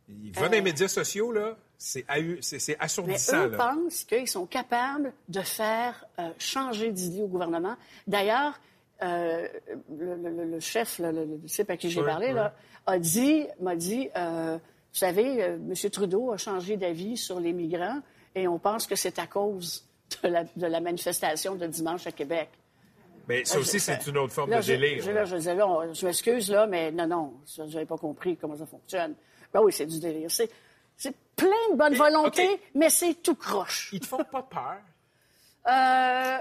il va dans les médias sociaux, là, c'est Euh. Mais assourdissant. eux là. pensent qu'ils sont capables de faire euh, changer d'idée au gouvernement. D'ailleurs, euh, le, le- le chef, le, le- à qui j'ai parlé, là, a dit, m'a dit, euh, vous savez, euh, M. Trudeau a changé d'avis sur les migrants et on pense que c'est à cause de la, de la manifestation de dimanche à Québec. Mais ça Là, aussi, c'est une autre forme là, de délire. Je, là. je disais, là, on- je m'excuse, là, mais non, non, je n'avais pas compris comment ça fonctionne. Ben oui, c'est du délire. C'est, plein de bonne volonté, mais c'est tout croche. Ils te font pas peur? Euh,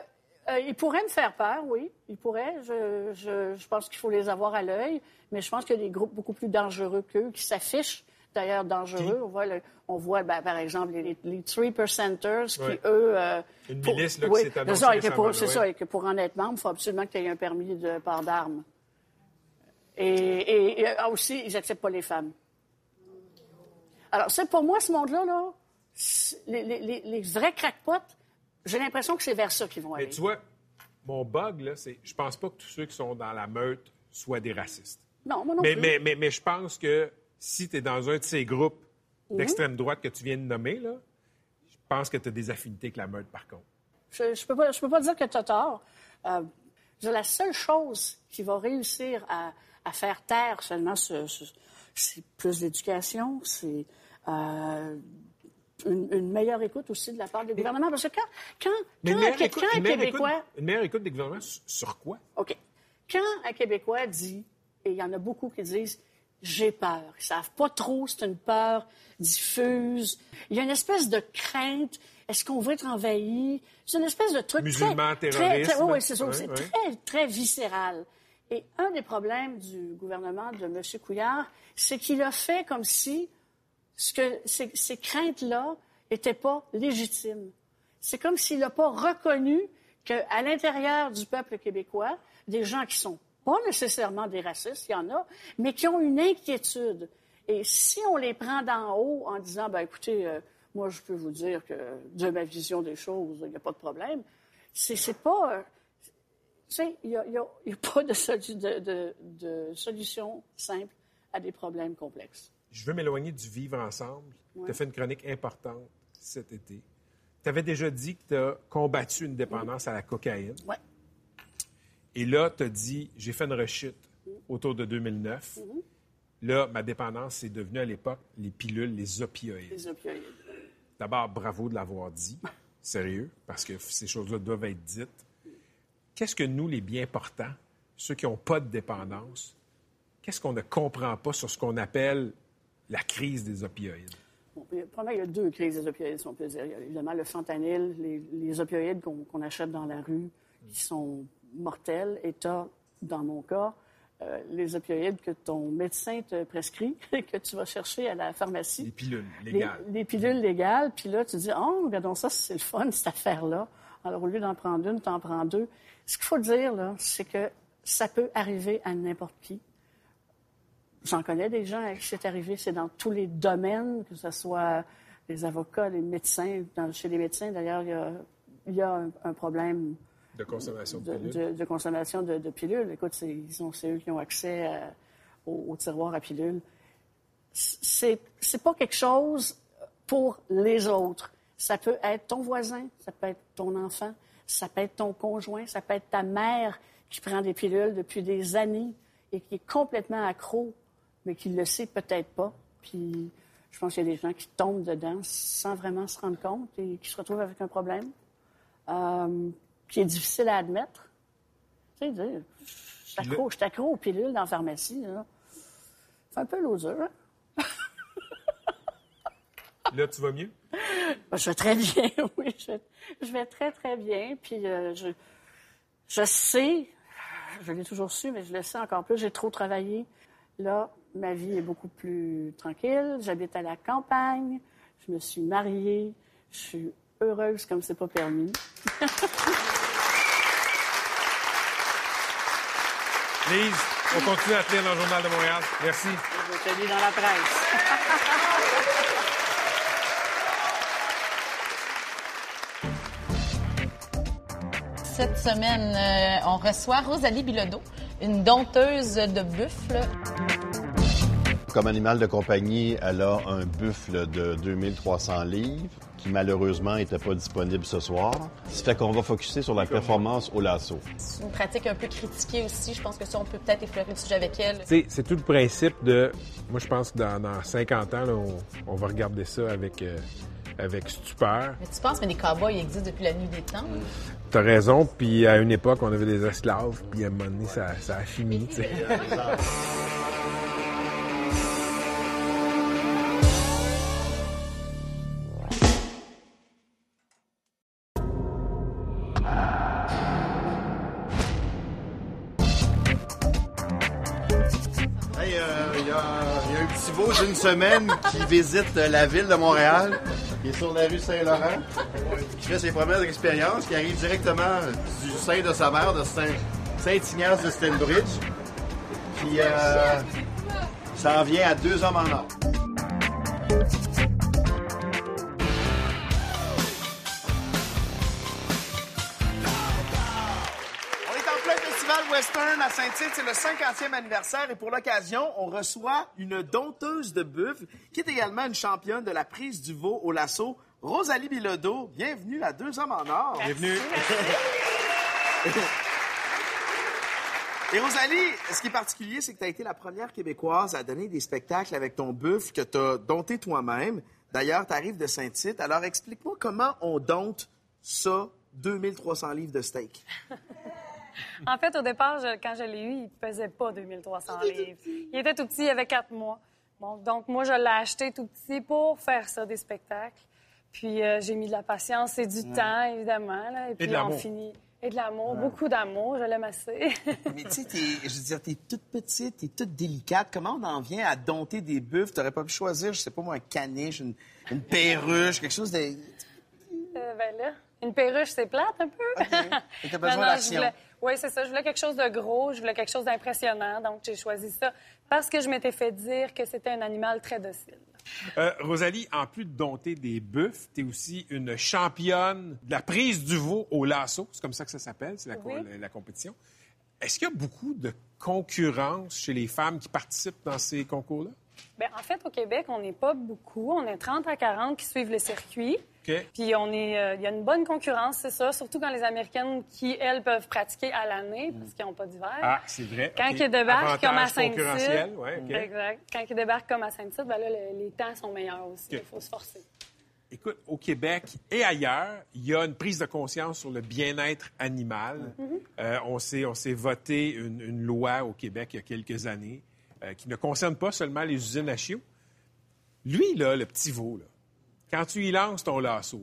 euh, ils pourraient me faire peur, oui. Ils pourraient. Je, je- je pense qu'il faut les avoir à l'œil. Mais je pense qu'il y a des groupes beaucoup plus dangereux qu'eux qui s'affichent. D'ailleurs, dangereux. On voit, le- on voit ben, par exemple, les, les Three Percenters qui, eux... euh, Une pour- milice, là, qui oui, s'est c'est ça, et que pour- ça, et que pour en être membre, il faut absolument que tu aies un permis de port d'armes. Et, et- et, ah, aussi, ils n'acceptent pas les femmes. Alors, c'est pour moi, ce monde-là, là, les, les- les- vrais crackpots, j'ai l'impression que c'est vers ça qu'ils vont Mais aller. tu vois, Mon bug, là, c'est je pense pas que tous ceux qui sont dans la meute soient des racistes. Non, moi non mais, plus. mais, mais, mais je pense que si tu es dans un de ces groupes d'extrême droite que tu viens de nommer, là, je pense que tu as des affinités avec la meute, par contre. Je ne peux, pas- je peux pas dire que tu as tort. Euh, la seule chose qui va réussir à, à faire taire seulement ce, ce- c'est plus d'éducation, c'est euh, une, une meilleure écoute aussi de la part du gouvernement. Parce que quand, quand, quand un, écoute- quand Québécois... écoute- une meilleure écoute des gouvernements sur quoi? OK. Quand un Québécois dit, et il y en a beaucoup qui disent, j'ai peur, ils savent pas trop, c'est une peur diffuse, il y a une espèce de crainte, est-ce qu'on va être envahi? C'est une espèce de truc Musulman, très... Très, oui, c'est ça, c'est très, très viscéral. Et un des problèmes du gouvernement de M. Couillard, c'est qu'il a fait comme si ce que, ces, ces craintes-là n'étaient pas légitimes. C'est comme s'il n'a pas reconnu qu'à l'intérieur du peuple québécois, des gens qui sont pas nécessairement des racistes, il y en a, mais qui ont une inquiétude. Et si on les prend d'en haut en disant, ben écoutez, euh, moi je peux vous dire que de ma vision des choses, il n'y a pas de problème, c'est pas... euh, tu sais, il n'y a, pas de, solu- de- de- de solution simple à des problèmes complexes. Je veux m'éloigner du vivre ensemble. Ouais. Tu as fait une chronique importante cet été. Tu avais déjà dit que tu as combattu une dépendance à la cocaïne. Ouais. Et là, tu as dit, j'ai fait une rechute autour de 2009. Mm-hmm. Là, ma dépendance, c'est devenu à l'époque les pilules, les opioïdes. Les opioïdes. D'abord, bravo de l'avoir dit. Sérieux, parce que ces choses-là doivent être dites. Qu'est-ce que nous, les bien portants, ceux qui n'ont pas de dépendance, qu'est-ce qu'on ne comprend pas sur ce qu'on appelle la crise des opioïdes? Bon, il y a- probablement, il y a deux crises des opioïdes, si on peut dire. Il y a évidemment le fentanyl, les, les opioïdes qu'on qu'on achète dans la rue, qui sont mortels. Et tu as, dans mon cas, euh, les opioïdes que ton médecin te prescrit, que tu vas chercher à la pharmacie. Les pilules Les- légales. Les, pilules légales. Puis là, tu dis, oh, regardons ça, c'est le fun, cette affaire-là. Alors, au lieu d'en prendre une, tu en prends deux. Ce qu'il faut dire, là, c'est que ça peut arriver à n'importe qui. J'en connais des gens à qui c'est arrivé, c'est dans tous les domaines, que ce soit les avocats, les médecins. Dans- chez les médecins, d'ailleurs, il y a, il y a un, un problème De consommation de, de, pilules. de- de consommation de, de pilules. Écoute, c'est, eux qui ont accès à- au, au tiroir à pilules. C'est, c'est pas quelque chose pour les autres. Ça peut être ton voisin, ça peut être ton enfant, ça peut être ton conjoint, ça peut être ta mère qui prend des pilules depuis des années et qui est complètement accro, mais qui le sait peut-être pas. Puis je pense qu'il y a des gens qui tombent dedans sans vraiment se rendre compte et qui se retrouvent avec un problème euh, qui est difficile à admettre. Tu sais, dire, je suis accro, aux pilules dans la pharmacie. C'est un peu loser. hein? Là, tu vas mieux? Ben, Je vais très bien, oui. Je vais, je vais très, très bien. Puis euh, je, je sais, je l'ai toujours su, mais je le sais encore plus, j'ai trop travaillé. Là, ma vie est beaucoup plus tranquille. J'habite à la campagne. Je me suis mariée. Je suis heureuse comme c'est pas permis. Lise, on continue à te lire dans le Journal de Montréal. Merci. Je te lis dans la presse. Cette semaine, euh, on reçoit Rosalie Bilodeau, une dompteuse de buffle. Comme animal de compagnie, elle a un buffle de 2300 livres qui malheureusement n'était pas disponible ce soir. Ça fait qu'on va focuser sur la performance au lasso. C'est une pratique un peu critiquée aussi. Je pense que ça, on peut peut-être effleurer le sujet avec elle. C'est tout le principe de. Moi, je pense que dans, dans 50 ans, là, on, on va regarder ça avec, euh, avec stupeur. Mais tu penses, mais des cowboys existent depuis la nuit des temps. T'as raison, puis à une époque, on avait des esclaves, puis à un moment donné, ça, ça a fini, qui visite la ville de Montréal, qui est sur la rue Saint-Laurent, qui fait ses premières expériences, qui arrive directement du sein de sa mère, de Saint- Saint-Ignace de Stenbridge, qui euh, s'en vient à deux hommes en or. Western à Saint-Tite, c'est le 50e anniversaire et pour l'occasion, on reçoit une dompteuse de buffle qui est également une championne de la prise du veau au lasso, Rosalie Bilodeau. Bienvenue à Deux Hommes en Or. Bienvenue. Et Rosalie, ce qui est particulier, c'est que tu as été la première Québécoise à donner des spectacles avec ton buffle que tu as dompté toi-même. D'ailleurs, tu arrives de Saint-Tite. Alors, explique-moi comment on dompte ça, 2300 livres de steak. En fait, au départ, je- quand je l'ai eu, il pesait pas 2300 livres. Il était tout petit, il avait quatre mois. Bon, donc moi, je l'ai acheté tout petit pour faire ça, des spectacles. Puis euh, j'ai mis de la patience et du temps, évidemment. là, et puis de on l'amour. finit. Et de l'amour, Ouais. beaucoup d'amour, je l'aime assez. Mais tu sais, je veux dire, t'es toute petite, t'es toute délicate. Comment on en vient à dompter des buffles? T'aurais pas pu choisir, je sais pas moi, un caniche, une, une perruche, quelque chose de... Euh, ben là, une perruche, c'est plate un peu. Et t'as besoin Non, non, je d'action. Oui, c'est ça. Je voulais quelque chose de gros, je voulais quelque chose d'impressionnant. Donc, j'ai choisi ça parce que je m'étais fait dire que c'était un animal très docile. Euh, Rosalie, en plus de dompter des buffles, tu es aussi une championne de la prise du veau au lasso. C'est comme ça que ça s'appelle, c'est la, co- Oui. la- la compétition. Est-ce qu'il y a beaucoup de concurrence chez les femmes qui participent dans ces concours-là? Bien, en fait, au Québec, on n'est pas beaucoup. On est 30 à 40 qui suivent le circuit. Puis on est, euh, il y a une bonne concurrence, c'est ça, surtout quand les Américaines qui, elles, peuvent pratiquer à l'année parce qu'ils n'ont pas d'hiver. Ah, c'est vrai. Quand ils débarquent comme à Saint-Tite. ouais. Exact. Quand ils débarquent comme à Saint-Tite, ben là, le- les temps sont meilleurs aussi. Il faut se forcer. Écoute, au Québec et ailleurs, il y a une prise de conscience sur le bien-être animal. Mhm. Euh, on s'est on s'est voté une, une loi au Québec il y a quelques années euh, qui ne concerne pas seulement les usines à chiots. Lui, là, le petit veau, là, quand tu y lances ton lasso,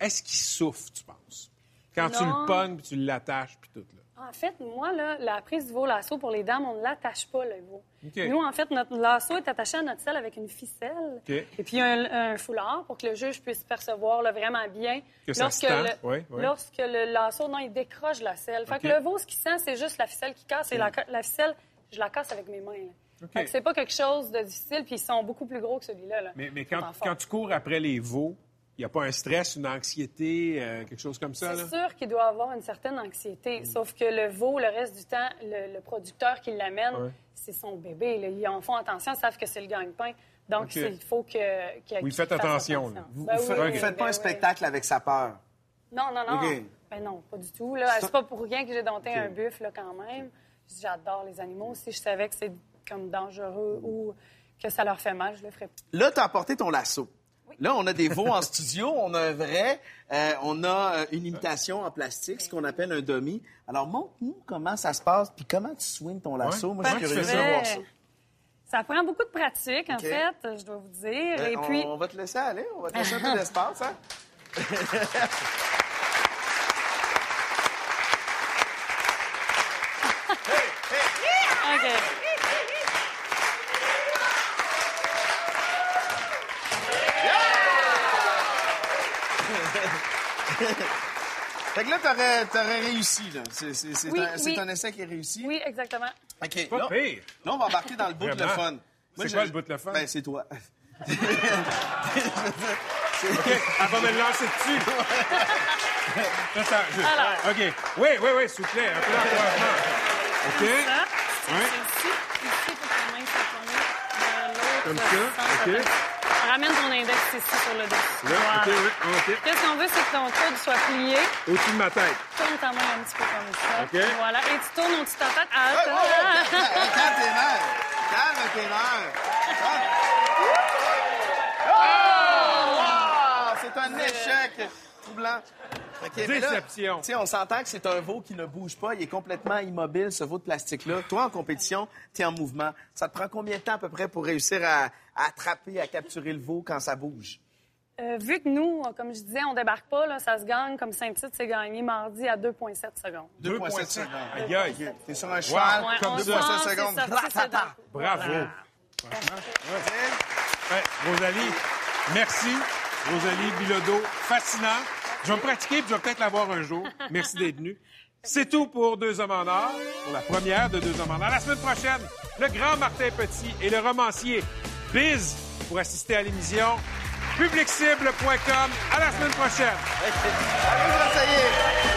est-ce qu'il souffre, tu penses? Quand tu le pognes, puis tu l'attaches, puis tout, là. En fait, moi, là, la prise du veau lasso pour les dames, on ne l'attache pas, le veau. Nous, en fait, notre lasso est attaché à notre selle avec une ficelle. Et puis un, un foulard pour que le juge puisse percevoir là, vraiment bien. Que ça se tend. le, Oui, oui. lorsque le lasso, non, il décroche la selle. Fait que le veau, ce qu'il sent, c'est juste la ficelle qui casse. Et la, la ficelle, je la casse avec mes mains. là. OK. Fait que c'est pas quelque chose de difficile, puis ils sont beaucoup plus gros que celui-là. là. Mais, quand, tu cours après les veaux, il n'y a pas un stress, une anxiété, euh, quelque chose comme ça? C'est sûr qu'il doit avoir une certaine anxiété. Sauf que le veau, le reste du temps, le, le producteur qui l'amène, Ouais. c'est son bébé. là. Ils en font attention, ils savent que c'est le gagne-pain. Donc, il faut que, que- Oui, faites attention. Vous, Ben oui, faites, oui, vous faites ben pas un oui. spectacle avec sa peur. Non, non, non. Ben non, pas du tout. Là. C'est pas pour rien que j'ai dompté un buffle là, quand même. J'adore les animaux. Si je savais que c'est comme dangereux ou que ça leur fait mal, je le ferais pas. Là, tu as apporté ton lasso. Là, on a des veaux en studio, on a un vrai, euh, on a euh, une imitation en plastique, ce qu'on appelle un dummy. Alors, montre-nous comment ça se passe, puis comment tu swings ton lasso. Moi, je suis curieux de voir ça. Ça prend beaucoup de pratique, en fait, je dois vous dire. Ben, Et on, puis, on va te laisser aller, on va te laisser un peu d'espace. Hein? OK. fait que là, t'aurais, t'aurais réussi. Là. C'est, c'est- c'est Oui, un, c'est oui. un essai qui est réussi. Oui, exactement. OK. Pas là, pire. là, on va embarquer dans le bout de le Vraiment. fun. C'est quoi le bout de le fun? Ben, c'est toi. OK, elle va me le lancer dessus. Attends, je- Alors. OK. Oui, oui, oui, s'il vous plaît. Un peu d'encouragement. OK. C'est ici, ici pour main l'autre Comme ça. OK. Ramène ton index ici sur le dessus. Là, OK, Voilà. oui, OK. Qu'est-ce qu'on veut, c'est que ton coude soit plié. Au-dessus de ma tête. Tourne ta main un petit peu comme ça. OK. Voilà. Et tu tournes au-dessus de ta tête. Oh, Attends. Calme tes nerfs. Calme tes nerfs. Ah! C'est un échec troublant. OK, mais là, Déception. tu sais, on s'entend que c'est un veau qui ne bouge pas. Il est complètement immobile, ce veau de plastique-là. Toi, en compétition, tu es en mouvement. Ça te prend combien de temps à peu près pour réussir à, à attraper, à capturer le veau quand ça bouge? Euh, vu que nous, comme je disais, on débarque pas, là, ça se gagne comme Saint-Tite, c'est gagné mardi à 2,7 secondes. 2,7 secondes. Aïe. T'es sur un cheval, Ouais, comme on 2,7 sent, secondes. sorti, Bravo. Franchement, ouais. Ouais, Rosalie, merci. Rosalie Bilodeau, fascinant. Je vais me pratiquer puis je vais peut-être l'avoir un jour. Merci d'être venu. C'est tout pour Deux Hommes en Or, pour la première de Deux Hommes en Or. La semaine prochaine, le grand Martin Petit et le romancier Biz pour assister à l'émission. Publiccible.com. À la semaine prochaine. Essayer.